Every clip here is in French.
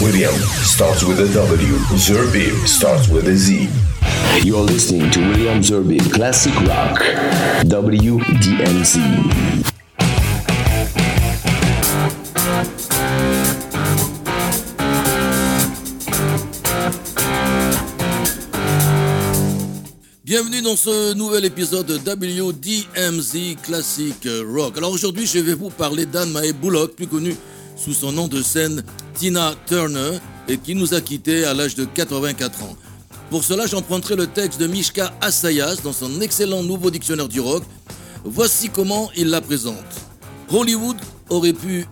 William starts with a W. Zerbib starts with a Z. You're listening to William Zerbib Classic Rock. WDMZ. Bienvenue dans ce nouvel épisode de WDMZ Classic Rock. Alors aujourd'hui, je vais vous parler d'Anne Mae Bullock, plus connue sous son nom de scène Tina Turner, et qui nous a quittés à l'âge de 84 ans. Pour cela, j'emprunterai le texte de Mishka Asayas dans son excellent nouveau dictionnaire du rock. Voici comment il la présente. Hollywood aurait pu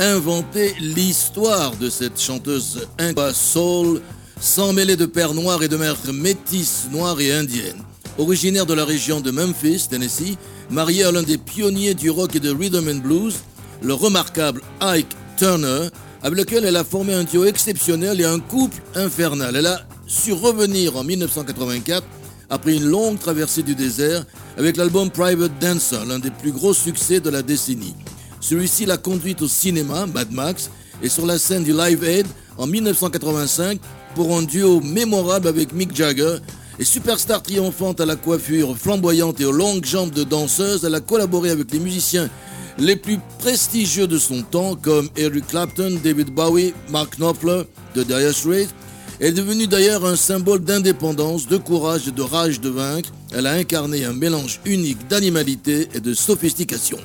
inventer l'histoire de cette chanteuse incroyable soul sans mêler de père noir et de mère métisse noire et indienne. Originaire de la région de Memphis, Tennessee, mariée à l'un des pionniers du rock et de rhythm and blues, le remarquable Ike Turner, avec lequel elle a formé un duo exceptionnel et un couple infernal. Elle a su revenir en 1984 après une longue traversée du désert avec l'album Private Dancer, l'un des plus gros succès de la décennie. Celui-ci l'a conduite au cinéma, Mad Max, et sur la scène du Live Aid en 1985 pour un duo mémorable avec Mick Jagger. Et superstar triomphante à la coiffure flamboyante et aux longues jambes de danseuse, elle a collaboré avec les musiciens les plus prestigieux de son temps comme Eric Clapton, David Bowie, Mark Knopfler de Dire Straits. Est devenue d'ailleurs un symbole d'indépendance, de courage et de rage de vaincre. Elle a incarné un mélange unique d'animalité et de sophistication.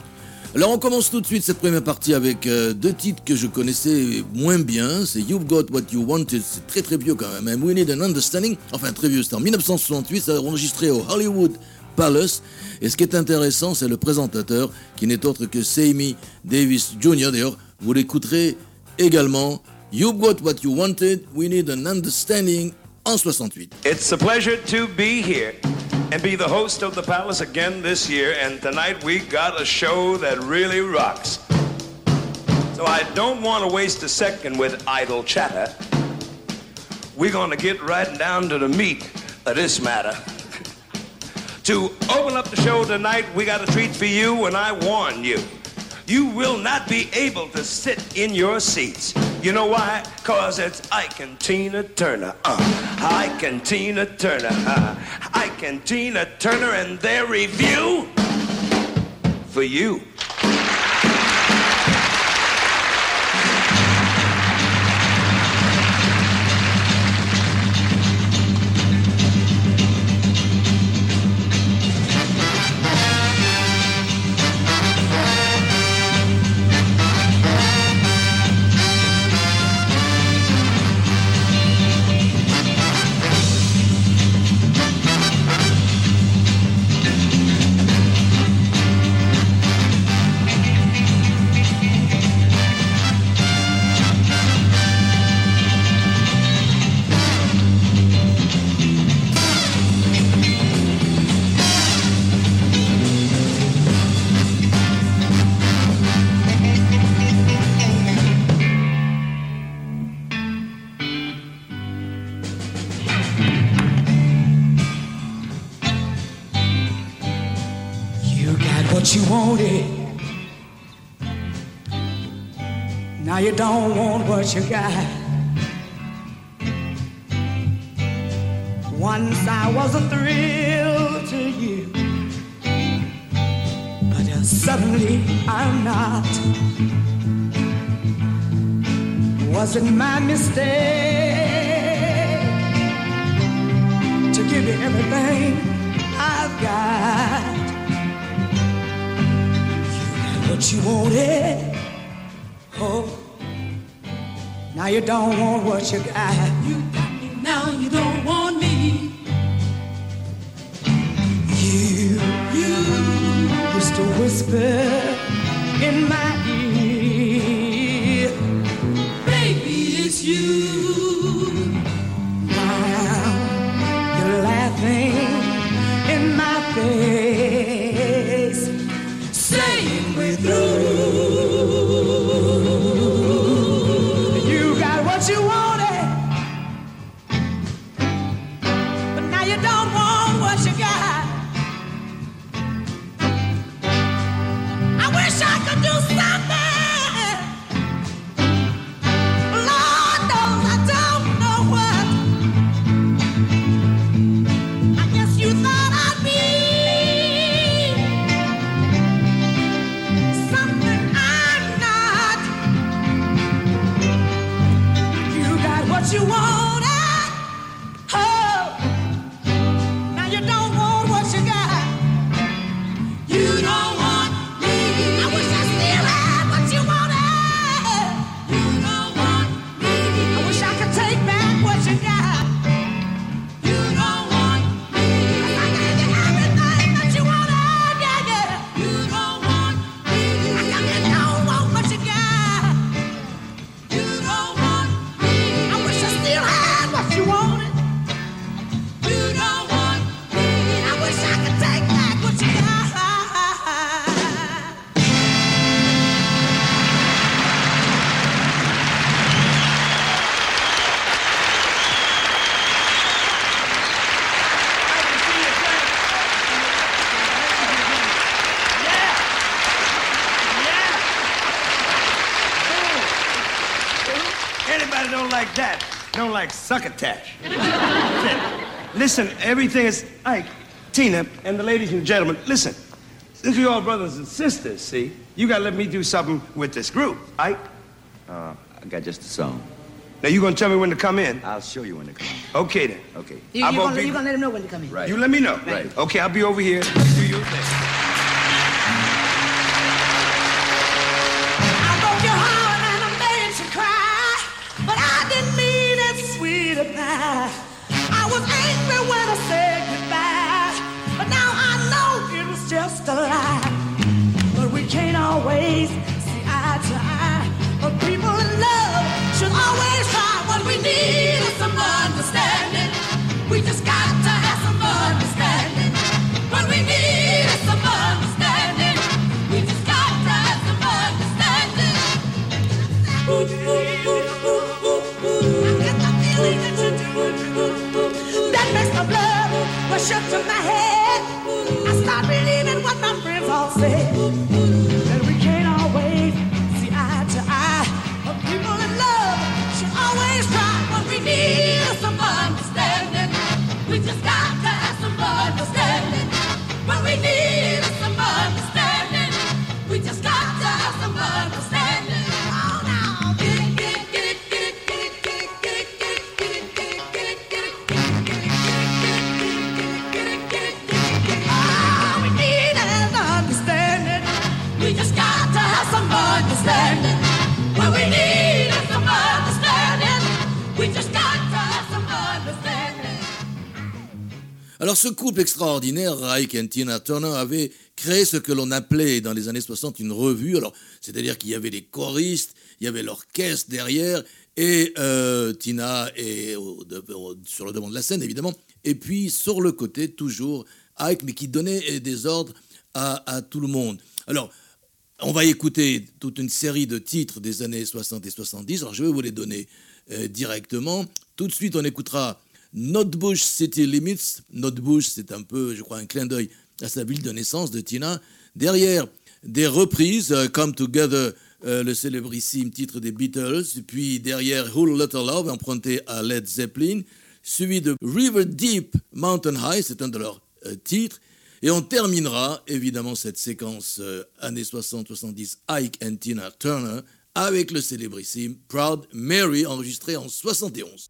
Alors on commence tout de suite cette première partie avec euh, deux titres que je connaissais moins bien. C'est You've Got What You Wanted, c'est très très vieux quand même. And We Need an Understanding, enfin très vieux, c'était en 1968, ça a enregistré au Hollywood Palace. Et ce qui est intéressant, c'est le présentateur qui n'est autre que Sammy Davis Jr. D'ailleurs, vous l'écouterez également. You've Got What You Wanted, We Need an Understanding en 68. It's a pleasure to be here and be the host of the Palace again this year. And tonight we got a show that really rocks. So I don't want to waste a second with idle chatter. We're going to get right down to the meat of this matter. To open up the show tonight, we got a treat for you, and I warn you. You will not be able to sit in your seats. You know why? Cause it's Ike and Tina Turner. Uh, Ike and Tina Turner. Uh, Ike and Tina Turner and their review for you. You what you wanted. Now you don't want what you got. Once I was a thrill to you, but uh, suddenly I'm not. Was it my mistake to give you everything I've got? What you wanted. Oh, now you don't want what you got. You got me now, you don't want me. You, you used to whisper in my succotash. listen, everything is. Ike, Tina, and the ladies and gentlemen, listen. Since we all brothers and sisters, see, you gotta let me do something with this group. Ike? Uh, I got just a song. Now you gonna tell me when to come in? I'll show you when to come in. Okay then. Okay. You, are gonna, be... gonna, let him know when to come in. Right. You let me know. Right. Okay, I'll be over here. Do your thing. Always see eye to eye. Extraordinaire, Ike et Tina Turner, avait créé ce que l'on appelait dans les années 60 une revue. Alors c'est-à-dire qu'il y avait les choristes, il y avait l'orchestre derrière, et euh, Tina est sur le devant de la scène évidemment, et puis sur le côté toujours Ike, mais qui donnait des ordres à, à tout le monde. Alors on va écouter toute une série de titres des années 60 et 70. Alors, je vais vous les donner euh, directement. Tout de suite, on écoutera Notbush City Limits. Notbush, c'est un peu, je crois, un clin d'œil à sa ville de naissance de Tina. Derrière, des reprises, euh, Come Together, euh, le célébrissime titre des Beatles. Puis derrière, Whole Lotta Love, emprunté à Led Zeppelin. Suivi de River Deep Mountain High, c'est un de leurs euh, titres. Et on terminera évidemment cette séquence années 60-70 Ike and Tina Turner avec le célébrissime Proud Mary enregistré en 71.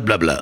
de blabla.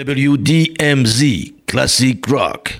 WDMZ Classic Rock.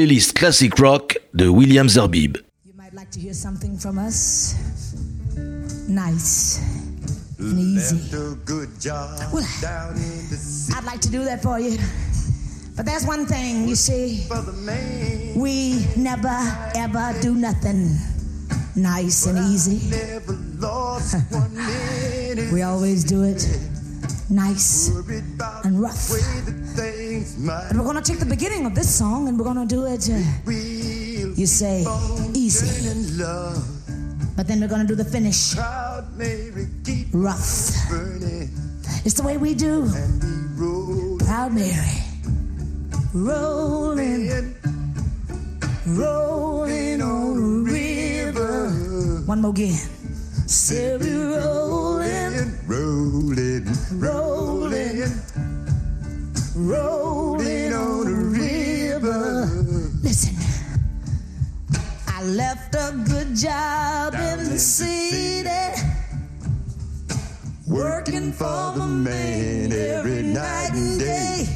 Playlist Classic Rock de William Zerbib. You might like to hear something from us. Nice and easy. Well, I'd like to do that for you. But there's one thing, you see. We never, ever do nothing nice and easy. we always do it nice and rough. And we're gonna take the beginning of this song and we're gonna do it, uh, you say, easy. But then we're gonna do the finish rough. It's the way we do. Proud Mary. Rolling, rolling on the river. One more again. Say we rolling, rolling, rolling, rolling on the river. Listen, I left a good job in the city, working for the man every night and day.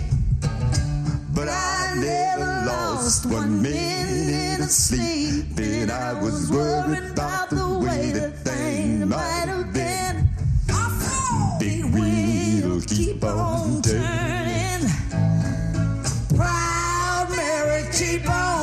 But I never lost one minute of sleep. Then I was worried about the way the thing might have been. Big wheel keep on turning. Proud Mary, keep on.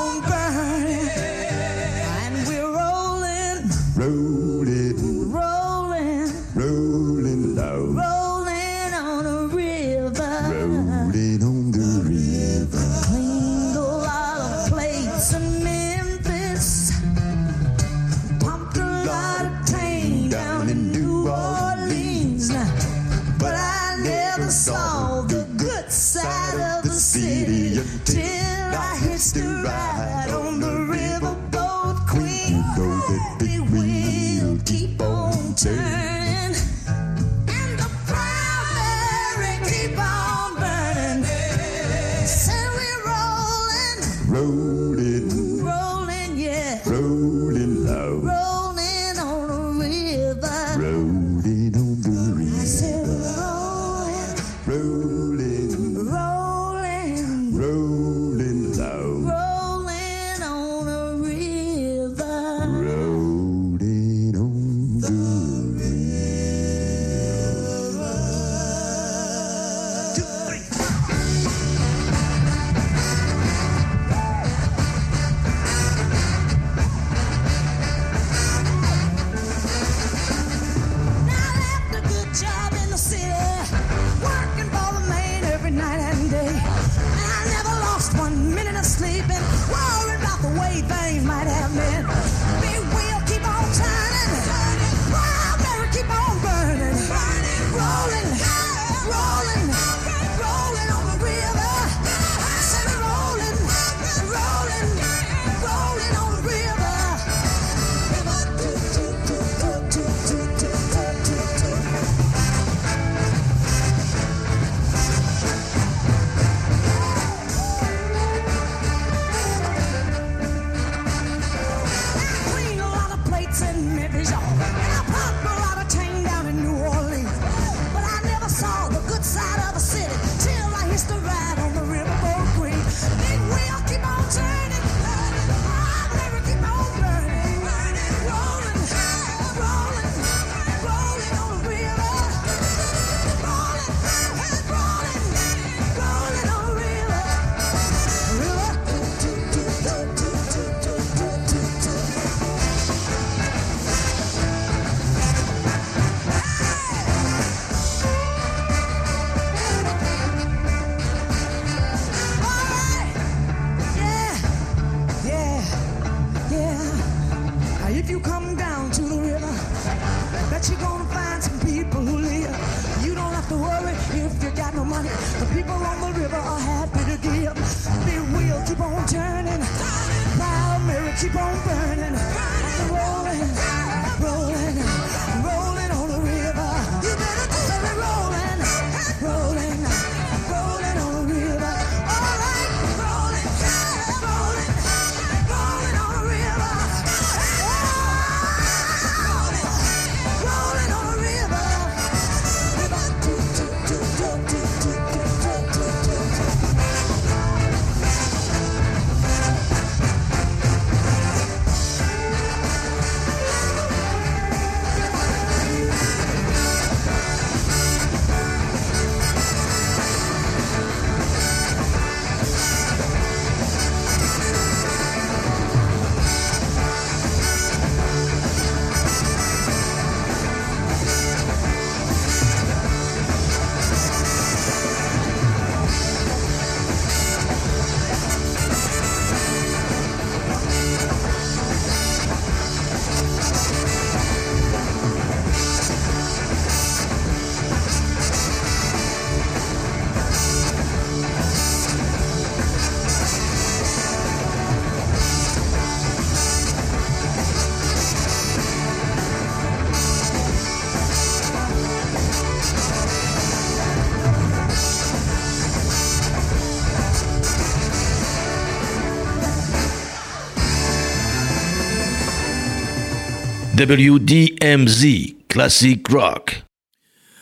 WDMZ Classic Rock.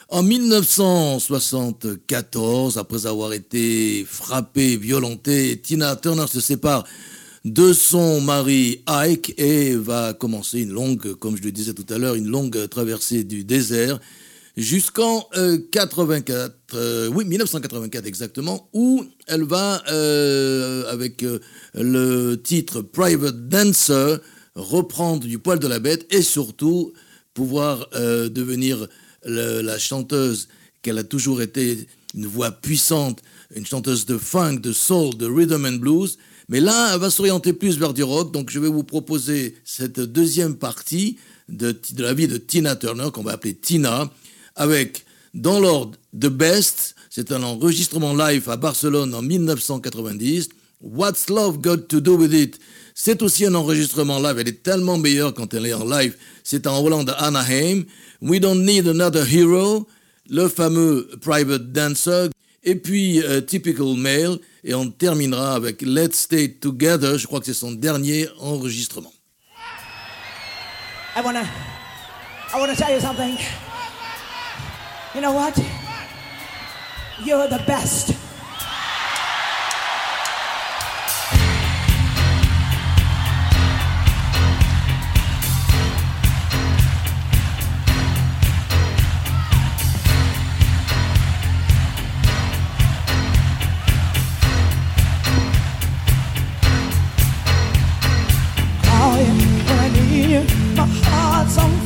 En 1974, après avoir été frappée, violentée, Tina Turner se sépare de son mari Ike et va commencer une longue, comme je le disais tout à l'heure, une longue traversée du désert jusqu'en euh, 84, euh, oui 1984 exactement, où elle va euh, avec euh, le titre Private Dancer reprendre du poil de la bête et surtout pouvoir euh, devenir la chanteuse qu'elle a toujours été, une voix puissante, une chanteuse de funk, de soul, de rhythm and blues. Mais là, elle va s'orienter plus vers du rock, donc je vais vous proposer cette deuxième partie de, de la vie de Tina Turner, qu'on va appeler Tina, avec, dans l'ordre, The Best, c'est un enregistrement live à Barcelone en 1990. What's Love Got to Do With It? C'est aussi un enregistrement live, elle est tellement meilleure quand elle est en live. C'est en Hollande à Anaheim. We Don't Need Another Hero, le fameux Private Dancer, et puis euh, Typical Male, et on terminera avec Let's Stay Together, je crois que c'est son dernier enregistrement. I wanna, I tell you something. You know what? You're the best. Heart's on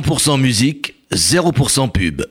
100% musique, 0% pub.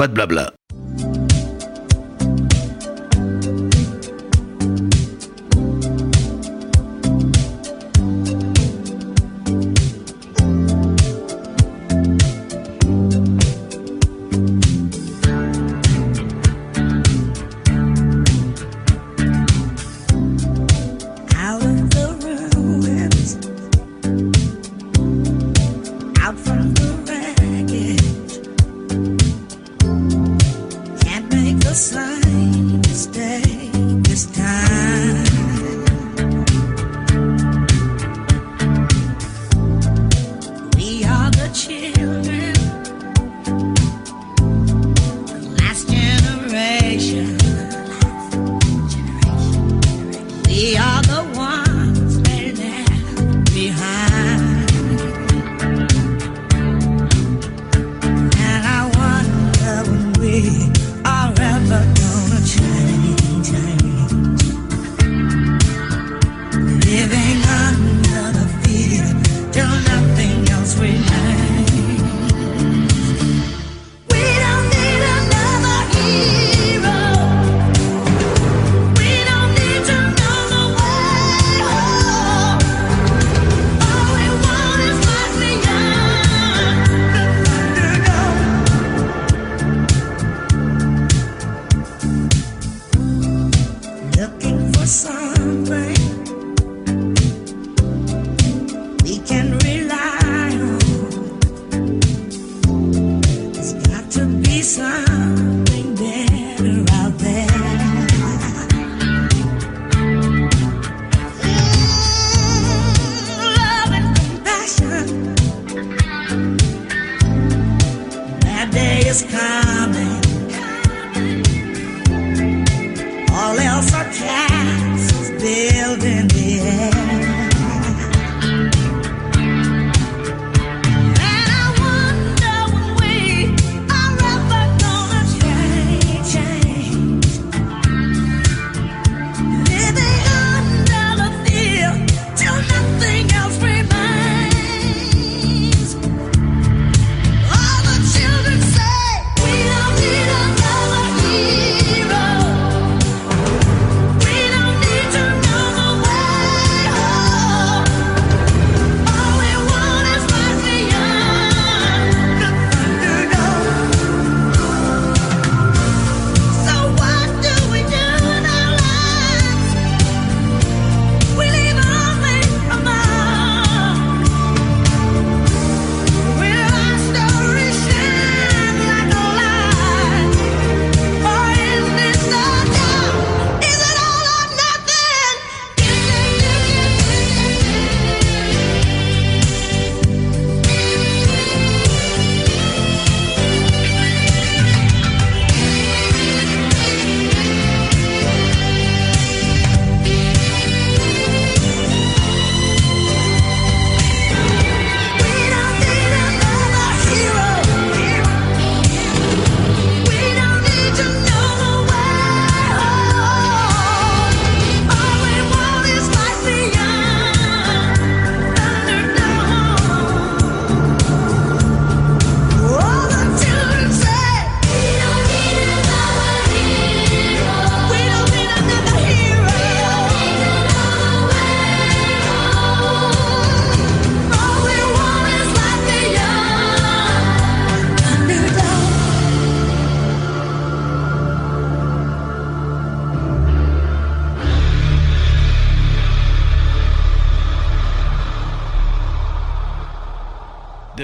Pas de blabla. Yeah.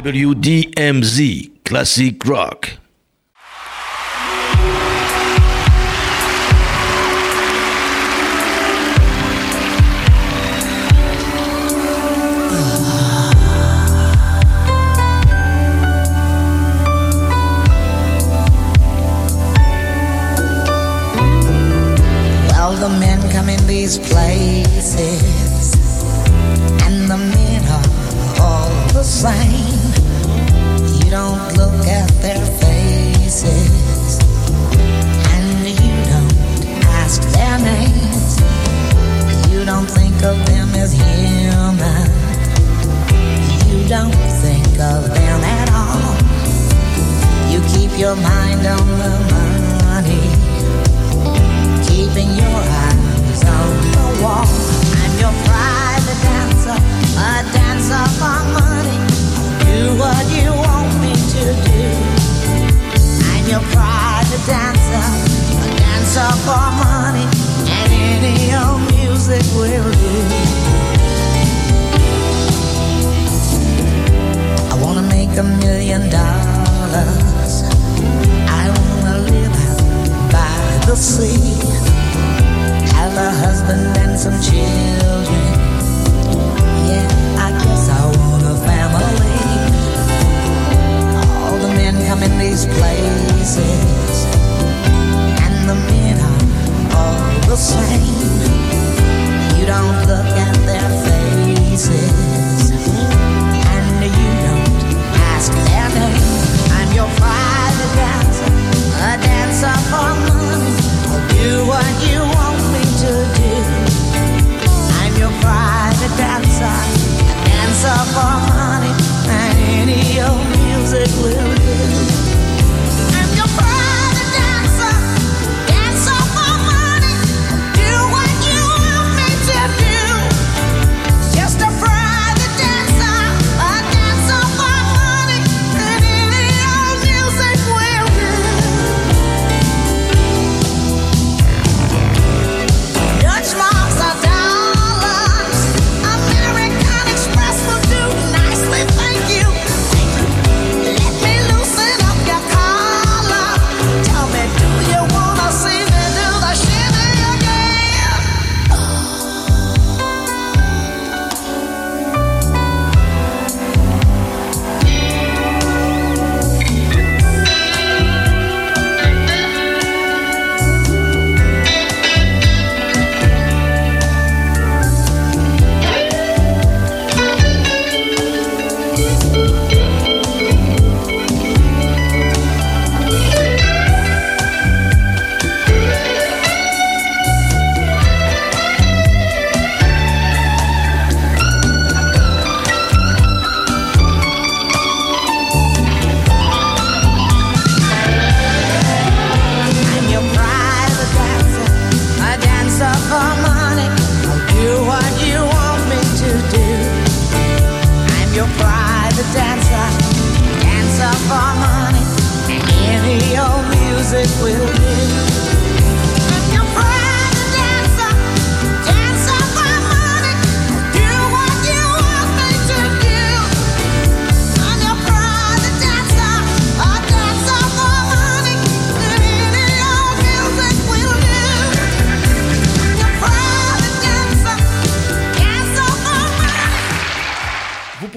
WDMZ Classic Rock. Well, the men come in these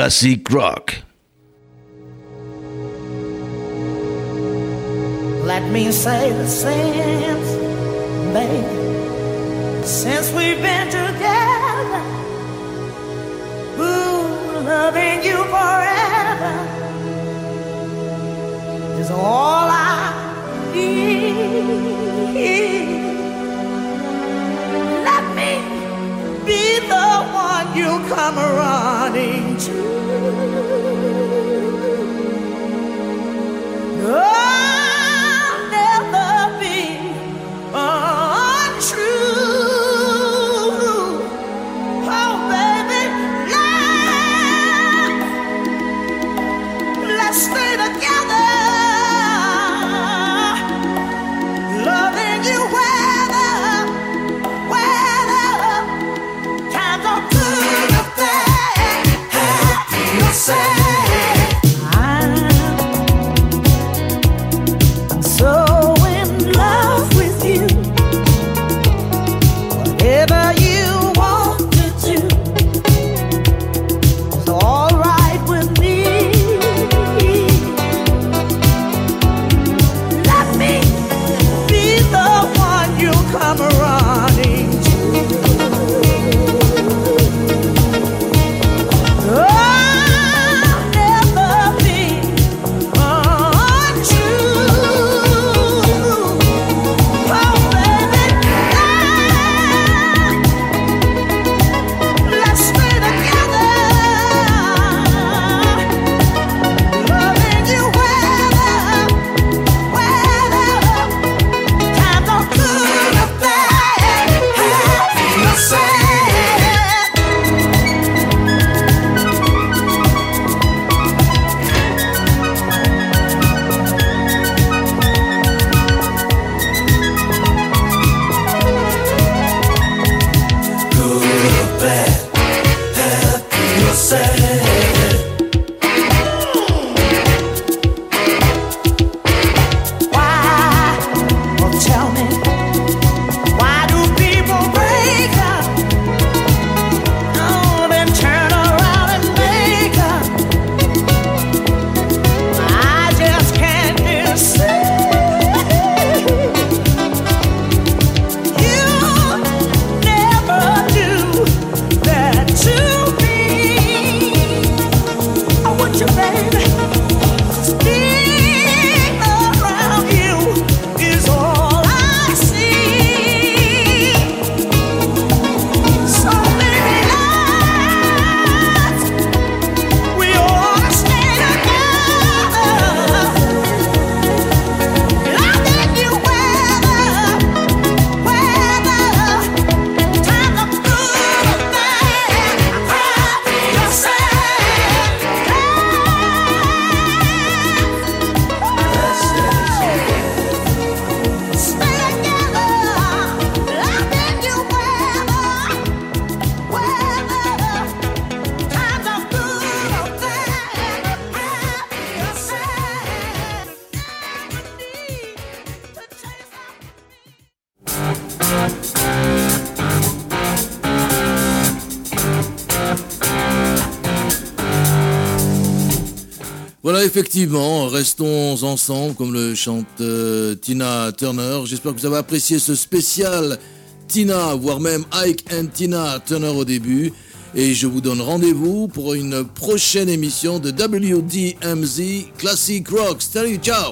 Classic Rock. Let me say the same, baby, since we've been together. Ooh, loving you forever is all I need. Let me be the one you come running to. Oh! Effectivement, restons ensemble comme le chante euh, Tina Turner. J'espère que vous avez apprécié ce spécial Tina, voire même Ike and Tina Turner au début. Et je vous donne rendez-vous pour une prochaine émission de WDMZ Classic Rock. Salut, ciao